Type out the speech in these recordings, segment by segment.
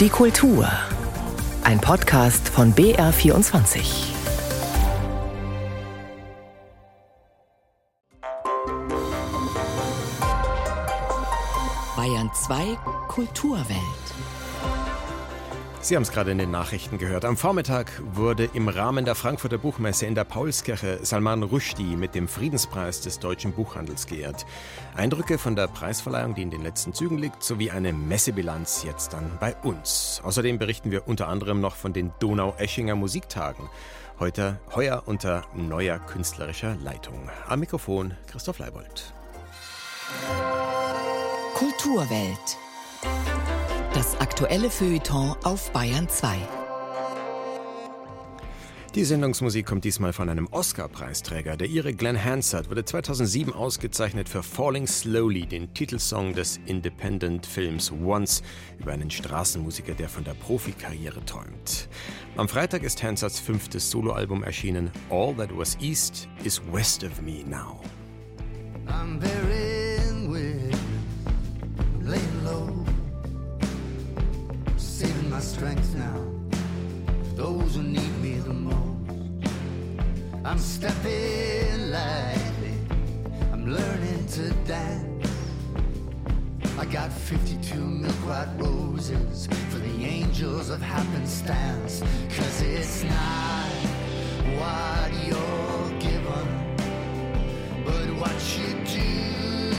Die Kultur. Ein Podcast von BR24. Bayern 2 Kulturwelt. Sie haben es gerade in den Nachrichten gehört. Am Vormittag wurde im Rahmen der Frankfurter Buchmesse in der Paulskirche Salman Rushdie mit dem Friedenspreis des deutschen Buchhandels geehrt. Eindrücke von der Preisverleihung, die in den letzten Zügen liegt, sowie eine Messebilanz jetzt dann bei uns. Außerdem berichten wir unter anderem noch von den Donau-Eschinger Musiktagen. Heute heuer unter neuer künstlerischer Leitung. Am Mikrofon Christoph Leibold. Kulturwelt. Das aktuelle Feuilleton auf Bayern 2. Die Sendungsmusik kommt diesmal von einem Oscar-Preisträger. Der Ire Glenn Hansard wurde 2007 ausgezeichnet für Falling Slowly, den Titelsong des Independent-Films Once über einen Straßenmusiker, der von der Profikarriere träumt. Am Freitag ist Hansards fünftes Soloalbum erschienen. All That Was East is West of Me Now. I'm bearing with, my strength now. For those who need me the most. I'm stepping lightly. I'm learning to dance. I got 52 milk white roses for the angels of happenstance. Cause it's not what you're given, but what you do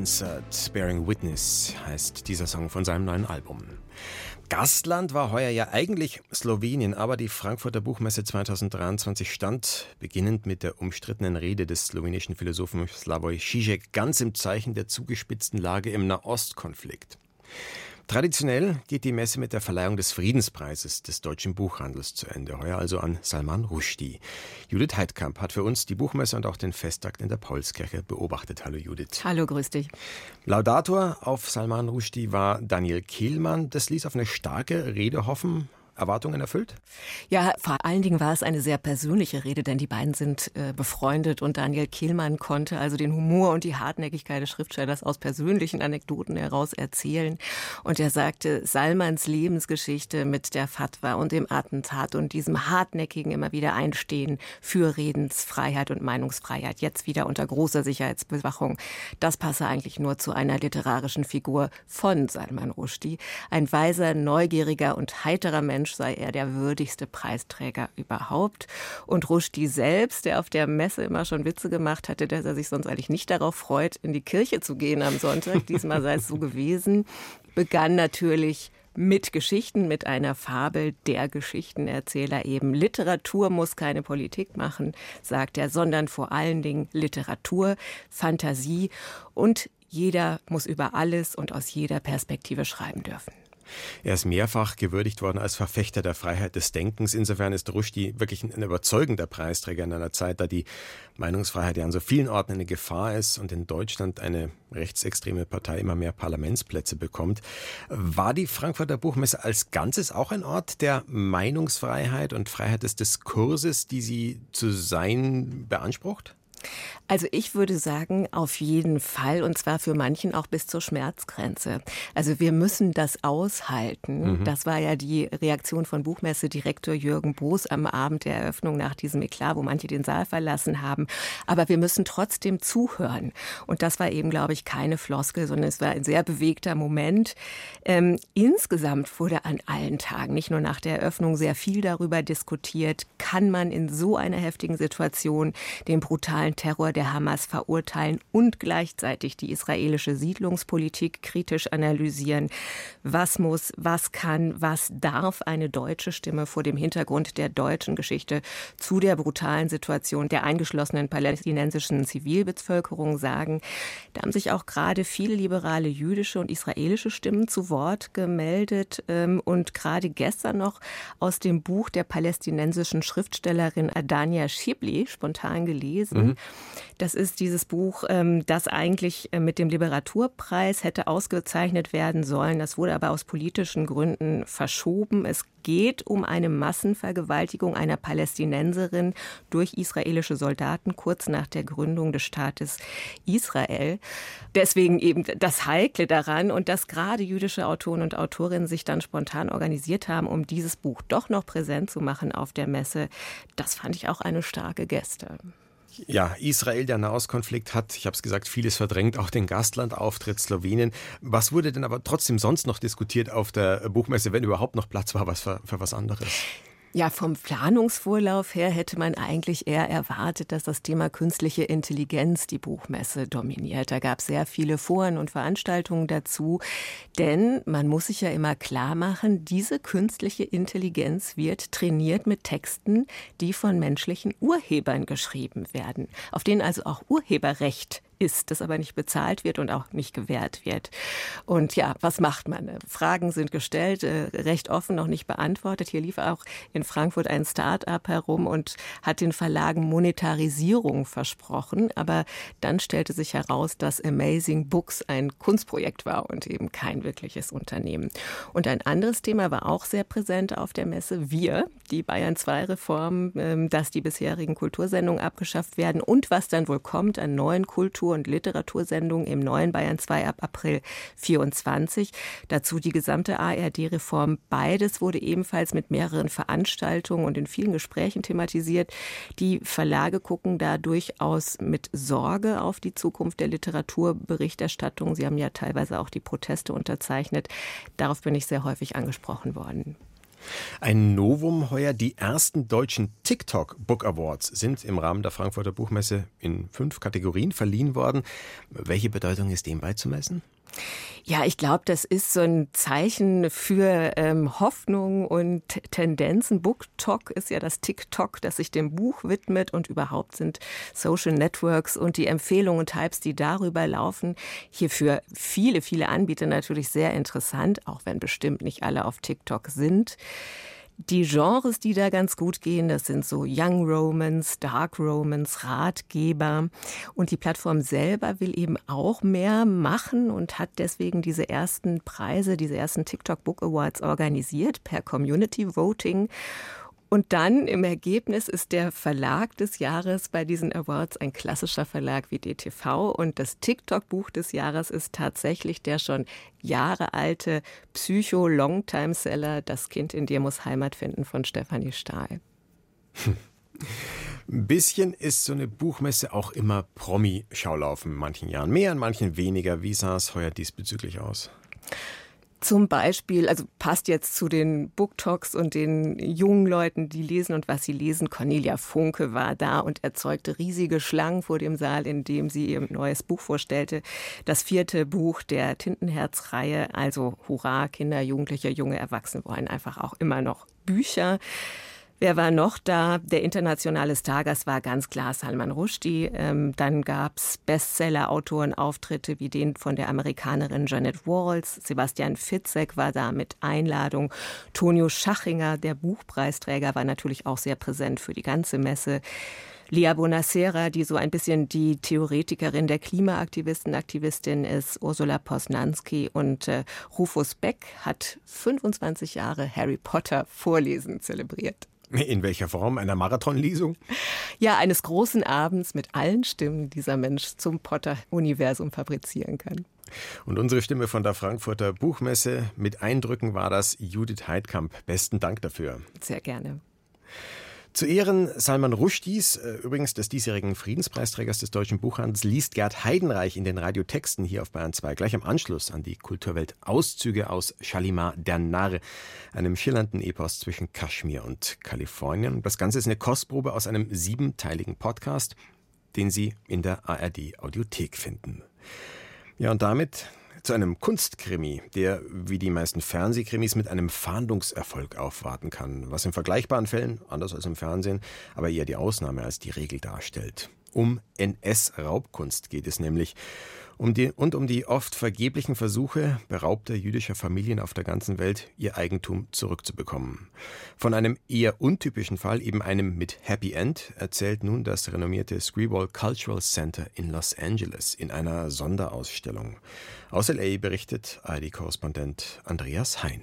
Hansard, Bearing Witness heißt dieser Song von seinem neuen Album. Gastland war heuer ja eigentlich Slowenien, aber die Frankfurter Buchmesse 2023 stand, beginnend mit der umstrittenen Rede des slowenischen Philosophen Slavoj Žižek, ganz im Zeichen der zugespitzten Lage im Nahostkonflikt. Traditionell geht die Messe mit der Verleihung des Friedenspreises des deutschen Buchhandels zu Ende. Heuer also an Salman Rushdie. Judith Heidkamp hat für uns die Buchmesse und auch den Festakt in der Paulskirche beobachtet. Hallo Judith. Hallo, grüß dich. Laudator auf Salman Rushdie war Daniel Kehlmann. Das ließ auf eine starke Rede hoffen. Erwartungen erfüllt? Ja, vor allen Dingen war es eine sehr persönliche Rede, denn die beiden sind äh, befreundet und Daniel Kehlmann konnte also den Humor und die Hartnäckigkeit des Schriftstellers aus persönlichen Anekdoten heraus erzählen. Und er sagte, Salmans Lebensgeschichte mit der Fatwa und dem Attentat und diesem hartnäckigen immer wieder Einstehen für Redensfreiheit und Meinungsfreiheit, jetzt wieder unter großer Sicherheitsbewachung, das passe eigentlich nur zu einer literarischen Figur von Salman Rushdie. Ein weiser, neugieriger und heiterer Mensch sei er der würdigste Preisträger überhaupt. Und Rushdie selbst, der auf der Messe immer schon Witze gemacht hatte, dass er sich sonst eigentlich nicht darauf freut, in die Kirche zu gehen am Sonntag, diesmal sei es so gewesen, begann natürlich mit Geschichten, mit einer Fabel der Geschichtenerzähler eben. Literatur muss keine Politik machen, sagt er, sondern vor allen Dingen Literatur, Fantasie und jeder muss über alles und aus jeder Perspektive schreiben dürfen. Er ist mehrfach gewürdigt worden als Verfechter der Freiheit des Denkens. Insofern ist Rushdie wirklich ein überzeugender Preisträger in einer Zeit, da die Meinungsfreiheit ja an so vielen Orten eine Gefahr ist und in Deutschland eine rechtsextreme Partei immer mehr Parlamentsplätze bekommt. War die Frankfurter Buchmesse als Ganzes auch ein Ort der Meinungsfreiheit und Freiheit des Diskurses, die sie zu sein beansprucht? Also ich würde sagen, auf jeden Fall und zwar für manchen auch bis zur Schmerzgrenze. Also wir müssen das aushalten. Mhm. Das war ja die Reaktion von Buchmesse-Direktor Jürgen Boos am Abend der Eröffnung nach diesem Eklat, wo manche den Saal verlassen haben. Aber wir müssen trotzdem zuhören. Und das war eben, glaube ich, keine Floskel, sondern es war ein sehr bewegter Moment. Ähm, insgesamt wurde an allen Tagen, nicht nur nach der Eröffnung, sehr viel darüber diskutiert, kann man in so einer heftigen Situation den brutalen Terror der Hamas verurteilen und gleichzeitig die israelische Siedlungspolitik kritisch analysieren. Was muss, was kann, was darf eine deutsche Stimme vor dem Hintergrund der deutschen Geschichte zu der brutalen Situation der eingeschlossenen palästinensischen Zivilbevölkerung sagen? Da haben sich auch gerade viele liberale jüdische und israelische Stimmen zu Wort gemeldet ähm, und gerade gestern noch aus dem Buch der palästinensischen Schriftstellerin Adania Schibli spontan gelesen. Mhm. Das ist dieses Buch, ähm, das eigentlich äh, mit dem Literaturpreis hätte ausgezeichnet werden sollen. Das wurde aber aus politischen Gründen verschoben. Es geht um eine Massenvergewaltigung einer Palästinenserin durch israelische Soldaten kurz nach der Gründung des Staates Israel. Deswegen eben das Heikle daran und dass gerade jüdische Autoren und Autorinnen sich dann spontan organisiert haben, um dieses Buch doch noch präsent zu machen auf der Messe, das fand ich auch eine starke Geste. Ja, Israel, der Nahostkonflikt hat, ich habe es gesagt, vieles verdrängt, auch den Gastlandauftritt Slowenien. Was wurde denn aber trotzdem sonst noch diskutiert auf der Buchmesse, wenn überhaupt noch Platz war was für, für was anderes? Ja, vom Planungsvorlauf her hätte man eigentlich eher erwartet, dass das Thema künstliche Intelligenz die Buchmesse dominiert. Da gab es sehr viele Foren und Veranstaltungen dazu. Denn man muss sich ja immer klar machen, diese künstliche Intelligenz wird trainiert mit Texten, die von menschlichen Urhebern geschrieben werden, auf denen also auch Urheberrecht ist, das aber nicht bezahlt wird und auch nicht gewährt wird. Und ja, was macht man? Fragen sind gestellt, äh, recht offen noch nicht beantwortet. Hier lief auch in Frankfurt ein Start-up herum und hat den Verlagen Monetarisierung versprochen. Aber dann stellte sich heraus, dass Amazing Books ein Kunstprojekt war und eben kein wirkliches Unternehmen. Und ein anderes Thema war auch sehr präsent auf der Messe. Wir, die Bayern 2 Reform, ähm, dass die bisherigen Kultursendungen abgeschafft werden und was dann wohl kommt an neuen Kultur Kultur- und Literatursendung im neuen Bayern 2 ab April 24. Dazu die gesamte ARD-Reform. Beides wurde ebenfalls mit mehreren Veranstaltungen und in vielen Gesprächen thematisiert. Die Verlage gucken da durchaus mit Sorge auf die Zukunft der Literaturberichterstattung. Sie haben ja teilweise auch die Proteste unterzeichnet. Darauf bin ich sehr häufig angesprochen worden. Ein Novum heuer, die ersten deutschen TikTok Book Awards sind im Rahmen der Frankfurter Buchmesse in fünf Kategorien verliehen worden. Welche Bedeutung ist dem beizumessen? Ja, ich glaube, das ist so ein Zeichen für ähm, Hoffnung und Tendenzen. BookTok ist ja das TikTok, das sich dem Buch widmet und überhaupt sind Social Networks und die Empfehlungen und Types, die darüber laufen, hier für viele, viele Anbieter natürlich sehr interessant, auch wenn bestimmt nicht alle auf TikTok sind. Die Genres, die da ganz gut gehen, das sind so Young Romance, Dark Romance, Ratgeber. Und die Plattform selber will eben auch mehr machen und hat deswegen diese ersten Preise, diese ersten TikTok Book Awards organisiert per Community Voting. Und dann im Ergebnis ist der Verlag des Jahres bei diesen Awards ein klassischer Verlag wie DTV und das TikTok-Buch des Jahres ist tatsächlich der schon Jahre alte Psycho-Longtime-Seller Das Kind in dir muss Heimat finden von Stefanie Stahl. Ein bisschen ist so eine Buchmesse auch immer Promi-Schaulaufen in manchen Jahren. Mehr, in manchen weniger. Wie sah es heuer diesbezüglich aus? Zum Beispiel, also passt jetzt zu den Book Talks und den jungen Leuten, die lesen und was sie lesen. Cornelia Funke war da und erzeugte riesige Schlangen vor dem Saal, in dem sie ihr neues Buch vorstellte. Das vierte Buch der Tintenherz-Reihe. Also Hurra, Kinder, Jugendliche, junge Erwachsene wollen einfach auch immer noch Bücher. Wer war noch da? Der internationale Stargast war ganz klar Salman Rushdie. Ähm, dann gab's Bestseller-Autorenauftritte wie den von der Amerikanerin Janet Walls. Sebastian Fitzek war da mit Einladung. Tonio Schachinger, der Buchpreisträger, war natürlich auch sehr präsent für die ganze Messe. Lia Bonacera, die so ein bisschen die Theoretikerin der Klimaaktivisten, Aktivistin ist, Ursula Posnanski und äh, Rufus Beck hat 25 Jahre Harry Potter Vorlesen zelebriert. In welcher Form? Einer Marathonlesung? Ja, eines großen Abends mit allen Stimmen, die dieser Mensch zum Potter-Universum fabrizieren kann. Und unsere Stimme von der Frankfurter Buchmesse mit Eindrücken war das Judith Heidkamp. Besten Dank dafür. Sehr gerne. Zu Ehren Salman Rushdies, äh, übrigens des diesjährigen Friedenspreisträgers des deutschen Buchhandels, liest Gerd Heidenreich in den Radiotexten hier auf Bayern 2 gleich am Anschluss an die Kulturwelt Auszüge aus Shalimar der Narr, einem schillernden Epos zwischen Kaschmir und Kalifornien. Das Ganze ist eine Kostprobe aus einem siebenteiligen Podcast, den Sie in der ARD Audiothek finden. Ja, und damit zu einem Kunstkrimi, der wie die meisten Fernsehkrimis mit einem Fahndungserfolg aufwarten kann, was in vergleichbaren Fällen, anders als im Fernsehen, aber eher die Ausnahme als die Regel darstellt. Um NS-Raubkunst geht es nämlich um die, und um die oft vergeblichen Versuche beraubter jüdischer Familien auf der ganzen Welt, ihr Eigentum zurückzubekommen. Von einem eher untypischen Fall, eben einem mit Happy End, erzählt nun das renommierte Screwball Cultural Center in Los Angeles in einer Sonderausstellung. Aus LA berichtet ID-Korrespondent Andreas Hein.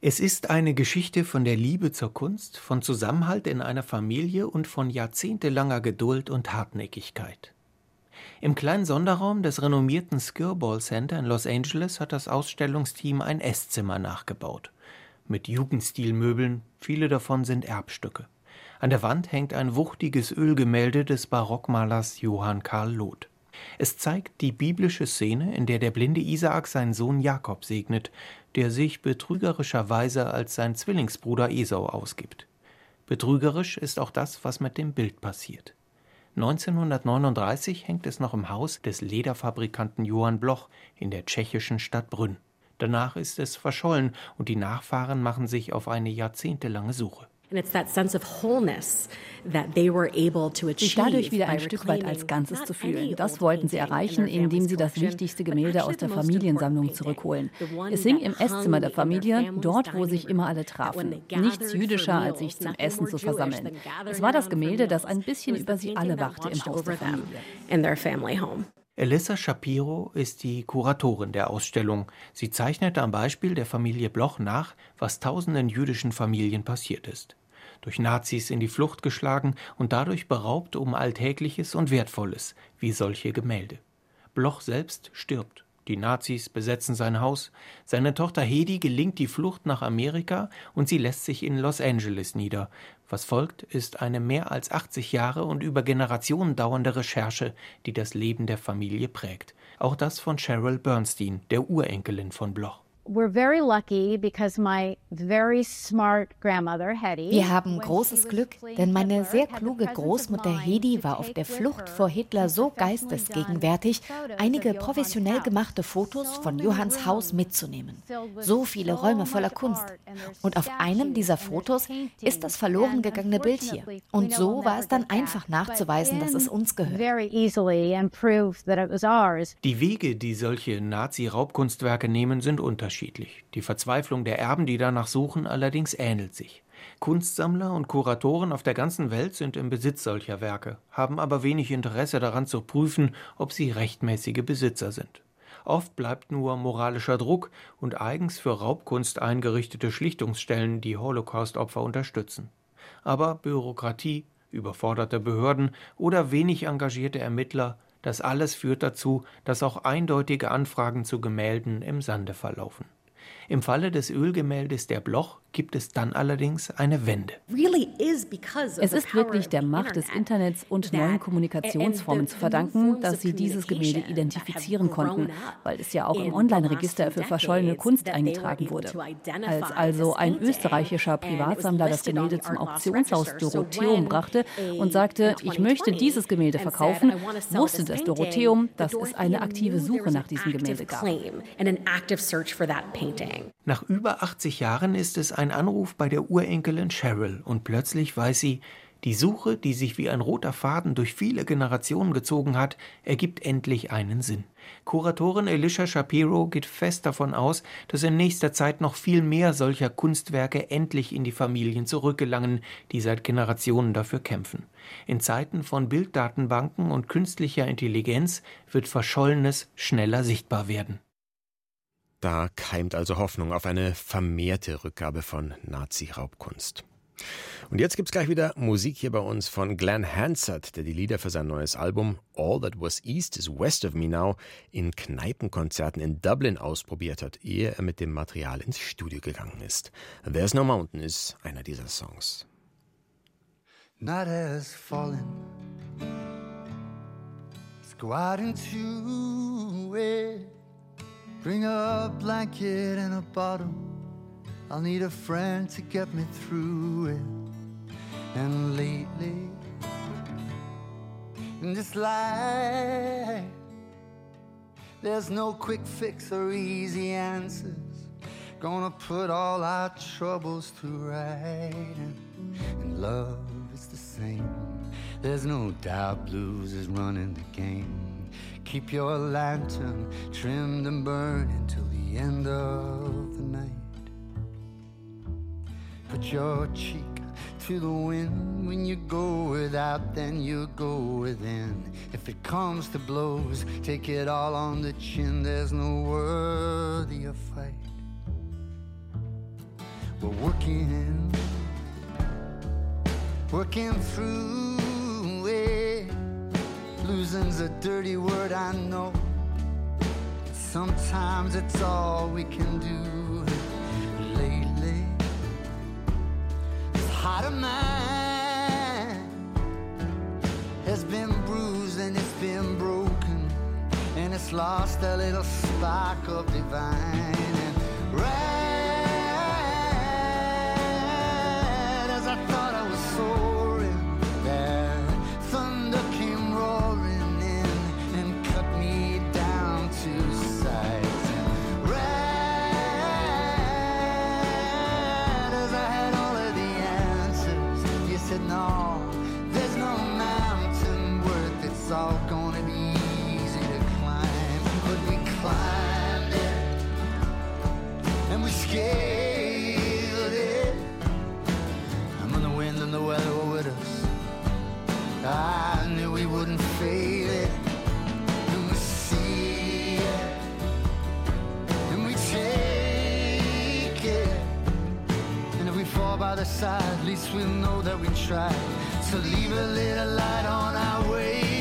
Es ist eine Geschichte von der Liebe zur Kunst, von Zusammenhalt in einer Familie und von jahrzehntelanger Geduld und Hartnäckigkeit. Im kleinen Sonderraum des renommierten Skirball Center in Los Angeles hat das Ausstellungsteam ein Esszimmer nachgebaut. Mit Jugendstilmöbeln, viele davon sind Erbstücke. An der Wand hängt ein wuchtiges Ölgemälde des Barockmalers Johann Karl Loth. Es zeigt die biblische Szene, in der der blinde Isaak seinen Sohn Jakob segnet, der sich betrügerischerweise als sein Zwillingsbruder Esau ausgibt. Betrügerisch ist auch das, was mit dem Bild passiert. 1939 hängt es noch im Haus des Lederfabrikanten Johann Bloch in der tschechischen Stadt Brünn. Danach ist es verschollen und die Nachfahren machen sich auf eine jahrzehntelange Suche. Sich dadurch wieder ein Stück weit als Ganzes zu fühlen. Das wollten sie erreichen, indem sie das wichtigste Gemälde aus der Familiensammlung zurückholen. Es hing im Esszimmer der Familie, dort, wo sich immer alle trafen. Nichts jüdischer, als sich zum Essen zu versammeln. Es war das Gemälde, das ein bisschen über sie alle wachte im Haus der Familie. Elissa Shapiro ist die Kuratorin der Ausstellung. Sie zeichnete am Beispiel der Familie Bloch nach, was tausenden jüdischen Familien passiert ist durch Nazis in die Flucht geschlagen und dadurch beraubt um Alltägliches und Wertvolles, wie solche Gemälde. Bloch selbst stirbt. Die Nazis besetzen sein Haus. Seine Tochter Hedi gelingt die Flucht nach Amerika und sie lässt sich in Los Angeles nieder. Was folgt, ist eine mehr als 80 Jahre und über Generationen dauernde Recherche, die das Leben der Familie prägt. Auch das von Cheryl Bernstein, der Urenkelin von Bloch. Wir haben großes Glück, denn meine sehr kluge Großmutter Hedi war auf der Flucht vor Hitler so geistesgegenwärtig, einige professionell gemachte Fotos von Johanns Haus mitzunehmen. So viele Räume voller Kunst. Und auf einem dieser Fotos ist das verloren gegangene Bild hier. Und so war es dann einfach nachzuweisen, dass es uns gehört. Die Wege, die solche Nazi-Raubkunstwerke nehmen, sind unterschiedlich unterschiedlich. Die Verzweiflung der Erben, die danach suchen, allerdings ähnelt sich. Kunstsammler und Kuratoren auf der ganzen Welt sind im Besitz solcher Werke, haben aber wenig Interesse daran zu prüfen, ob sie rechtmäßige Besitzer sind. Oft bleibt nur moralischer Druck und eigens für Raubkunst eingerichtete Schlichtungsstellen, die Holocaust-Opfer unterstützen. Aber Bürokratie, überforderte Behörden oder wenig engagierte Ermittler das alles führt dazu, dass auch eindeutige Anfragen zu Gemälden im Sande verlaufen. Im Falle des Ölgemäldes der Bloch gibt es dann allerdings eine Wende. Es ist wirklich der Macht des Internets und neuen Kommunikationsformen zu verdanken, dass sie dieses Gemälde identifizieren konnten, weil es ja auch im Online-Register für verschollene Kunst eingetragen wurde. Als also ein österreichischer Privatsammler das Gemälde zum Auktionshaus Dorotheum brachte und sagte, ich möchte dieses Gemälde verkaufen, wusste das Dorotheum, dass es eine aktive Suche nach diesem Gemälde gab. Nach über 80 Jahren ist es ein Anruf bei der Urenkelin Cheryl und plötzlich weiß sie, die Suche, die sich wie ein roter Faden durch viele Generationen gezogen hat, ergibt endlich einen Sinn. Kuratorin Elisha Shapiro geht fest davon aus, dass in nächster Zeit noch viel mehr solcher Kunstwerke endlich in die Familien zurückgelangen, die seit Generationen dafür kämpfen. In Zeiten von Bilddatenbanken und künstlicher Intelligenz wird Verschollenes schneller sichtbar werden. Da keimt also Hoffnung auf eine vermehrte Rückgabe von Nazi-Raubkunst. Und jetzt gibt's gleich wieder Musik hier bei uns von Glenn Hansard, der die Lieder für sein neues Album All That Was East is West of Me Now in Kneipenkonzerten in Dublin ausprobiert hat, ehe er mit dem Material ins Studio gegangen ist. There's No Mountain ist einer dieser Songs. Night has fallen. Go out into it. Bring a blanket and a bottle. I'll need a friend to get me through it. And lately, in this life, there's no quick fix or easy answers. Gonna put all our troubles to right. And love is the same. There's no doubt blues is running the game. Keep your lantern trimmed and burning till the end of the night. Put your cheek to the wind when you go without, then you go within. If it comes to blows, take it all on the chin. There's no worthy worthier fight. We're working, working through. Losing's a dirty word, I know. Sometimes it's all we can do. Lately, this heart of mine has been bruised and it's been broken, and it's lost a little spark of divine. And right wouldn't fade it. And we see it. And we take it. And if we fall by the side, at least we'll know that we tried. to leave a little light on our way.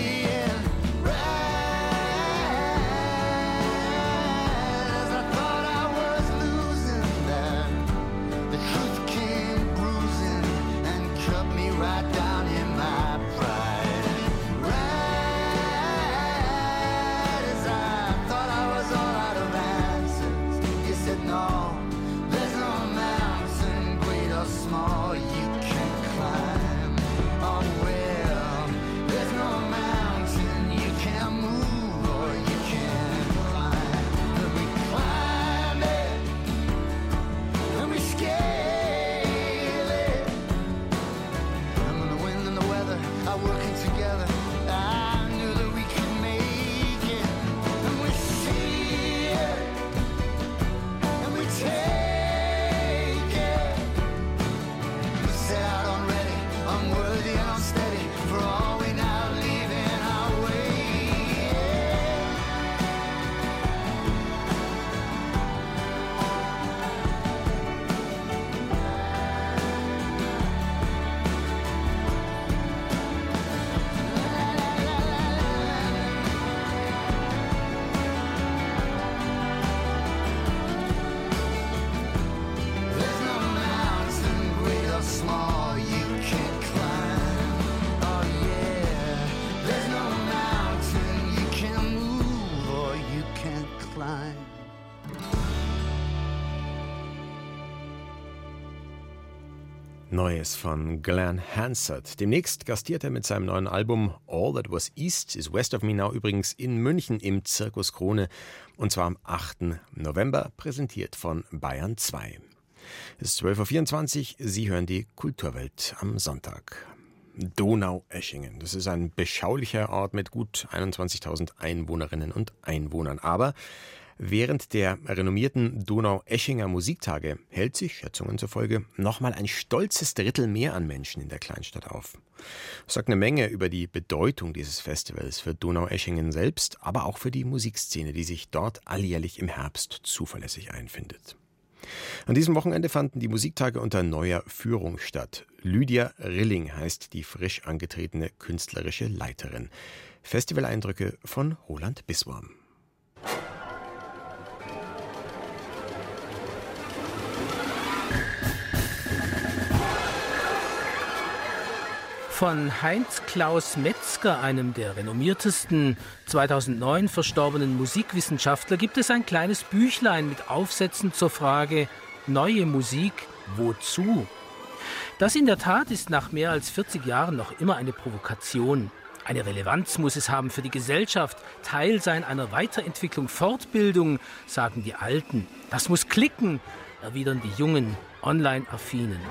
Neues von Glenn Hansard. Demnächst gastiert er mit seinem neuen Album All That Was East is West of Me Now übrigens in München im Zirkus Krone und zwar am 8. November, präsentiert von Bayern 2. Es ist 12.24 Uhr, Sie hören die Kulturwelt am Sonntag. Donau-Eschingen. Das ist ein beschaulicher Ort mit gut 21.000 Einwohnerinnen und Einwohnern. Aber Während der renommierten Donau-Eschinger Musiktage hält sich, Schätzungen zufolge, nochmal ein stolzes Drittel mehr an Menschen in der Kleinstadt auf. Das sagt eine Menge über die Bedeutung dieses Festivals für Donau-Eschingen selbst, aber auch für die Musikszene, die sich dort alljährlich im Herbst zuverlässig einfindet. An diesem Wochenende fanden die Musiktage unter neuer Führung statt. Lydia Rilling heißt die frisch angetretene künstlerische Leiterin. Festivaleindrücke von Roland Biswarm. Von Heinz Klaus Metzger, einem der renommiertesten 2009 verstorbenen Musikwissenschaftler, gibt es ein kleines Büchlein mit Aufsätzen zur Frage Neue Musik, wozu? Das in der Tat ist nach mehr als 40 Jahren noch immer eine Provokation. Eine Relevanz muss es haben für die Gesellschaft, Teil sein einer Weiterentwicklung, Fortbildung, sagen die Alten. Das muss klicken, erwidern die Jungen, online-affinen.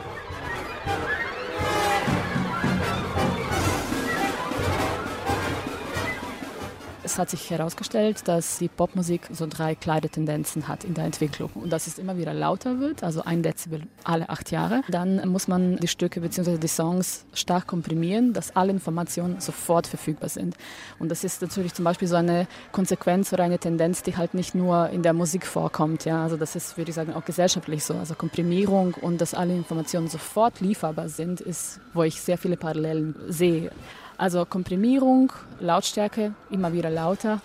Es hat sich herausgestellt, dass die Popmusik so drei kleine Tendenzen hat in der Entwicklung. Und dass es immer wieder lauter wird, also ein Dezibel alle acht Jahre. Dann muss man die Stücke bzw. die Songs stark komprimieren, dass alle Informationen sofort verfügbar sind. Und das ist natürlich zum Beispiel so eine Konsequenz oder eine Tendenz, die halt nicht nur in der Musik vorkommt. Ja? Also das ist, würde ich sagen, auch gesellschaftlich so. Also Komprimierung und dass alle Informationen sofort lieferbar sind, ist, wo ich sehr viele Parallelen sehe. Also Komprimierung, Lautstärke immer wieder lauter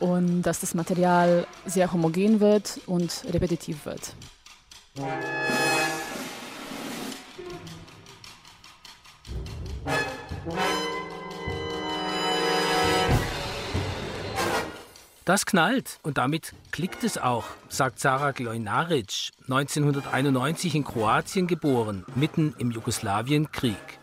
und dass das Material sehr homogen wird und repetitiv wird. Das knallt und damit klickt es auch, sagt Sarah Glojnaric, 1991 in Kroatien geboren, mitten im Jugoslawienkrieg.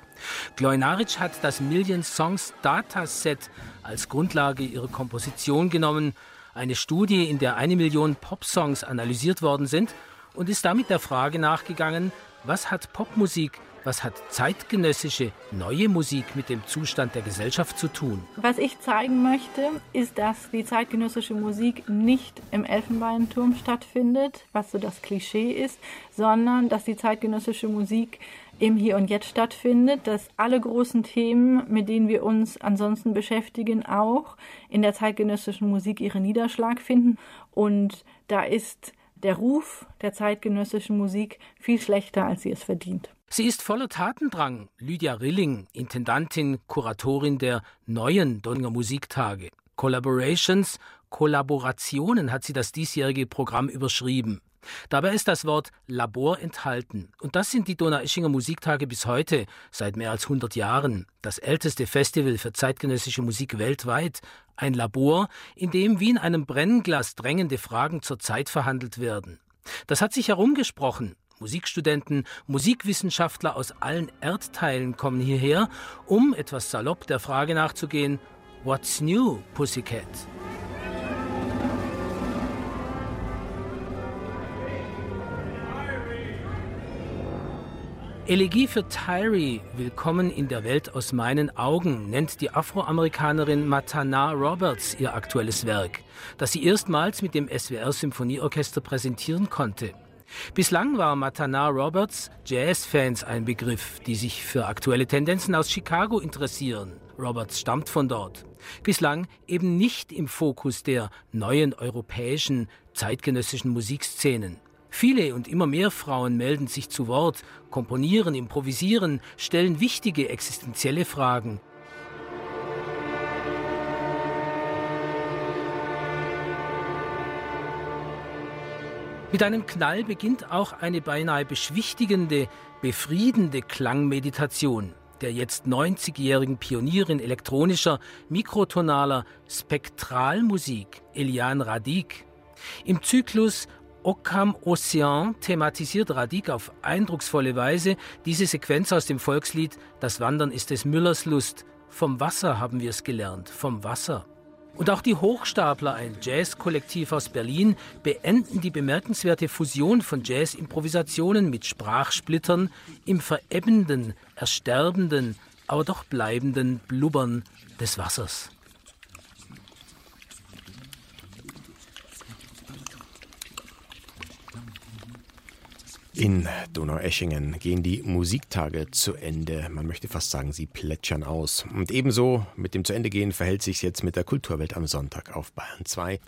Glojnaric hat das Million Songs Dataset als Grundlage ihrer Komposition genommen, eine Studie, in der eine Million Popsongs analysiert worden sind und ist damit der Frage nachgegangen, was hat Popmusik was hat zeitgenössische neue Musik mit dem Zustand der Gesellschaft zu tun? Was ich zeigen möchte, ist, dass die zeitgenössische Musik nicht im Elfenbeinturm stattfindet, was so das Klischee ist, sondern dass die zeitgenössische Musik im Hier und Jetzt stattfindet, dass alle großen Themen, mit denen wir uns ansonsten beschäftigen, auch in der zeitgenössischen Musik ihren Niederschlag finden. Und da ist der Ruf der zeitgenössischen Musik viel schlechter, als sie es verdient. Sie ist voller Tatendrang, Lydia Rilling, Intendantin, Kuratorin der neuen Donninger Musiktage. Collaborations, Kollaborationen hat sie das diesjährige Programm überschrieben. Dabei ist das Wort Labor enthalten. Und das sind die Donaueschinger Musiktage bis heute, seit mehr als 100 Jahren. Das älteste Festival für zeitgenössische Musik weltweit. Ein Labor, in dem wie in einem Brennglas drängende Fragen zur Zeit verhandelt werden. Das hat sich herumgesprochen. Musikstudenten, Musikwissenschaftler aus allen Erdteilen kommen hierher, um etwas salopp der Frage nachzugehen, What's new, Pussycat? Elegie für Tyree, Willkommen in der Welt aus meinen Augen, nennt die Afroamerikanerin Matana Roberts ihr aktuelles Werk, das sie erstmals mit dem SWR Symphonieorchester präsentieren konnte. Bislang war Matana Roberts Jazzfans ein Begriff, die sich für aktuelle Tendenzen aus Chicago interessieren. Roberts stammt von dort. Bislang eben nicht im Fokus der neuen europäischen zeitgenössischen Musikszenen. Viele und immer mehr Frauen melden sich zu Wort, komponieren, improvisieren, stellen wichtige existenzielle Fragen. Mit einem Knall beginnt auch eine beinahe beschwichtigende, befriedende Klangmeditation der jetzt 90-jährigen Pionierin elektronischer, mikrotonaler Spektralmusik, Eliane Radik. Im Zyklus Occam Ocean thematisiert Radik auf eindrucksvolle Weise diese Sequenz aus dem Volkslied Das Wandern ist des Müllers Lust. Vom Wasser haben wir es gelernt, vom Wasser. Und auch die Hochstapler, ein Jazz-Kollektiv aus Berlin, beenden die bemerkenswerte Fusion von Jazz-Improvisationen mit Sprachsplittern im verebbenden, ersterbenden, aber doch bleibenden Blubbern des Wassers. In Donaueschingen gehen die Musiktage zu Ende. Man möchte fast sagen, sie plätschern aus. Und ebenso mit dem Zuendegehen verhält sich jetzt mit der Kulturwelt am Sonntag auf Bayern 2.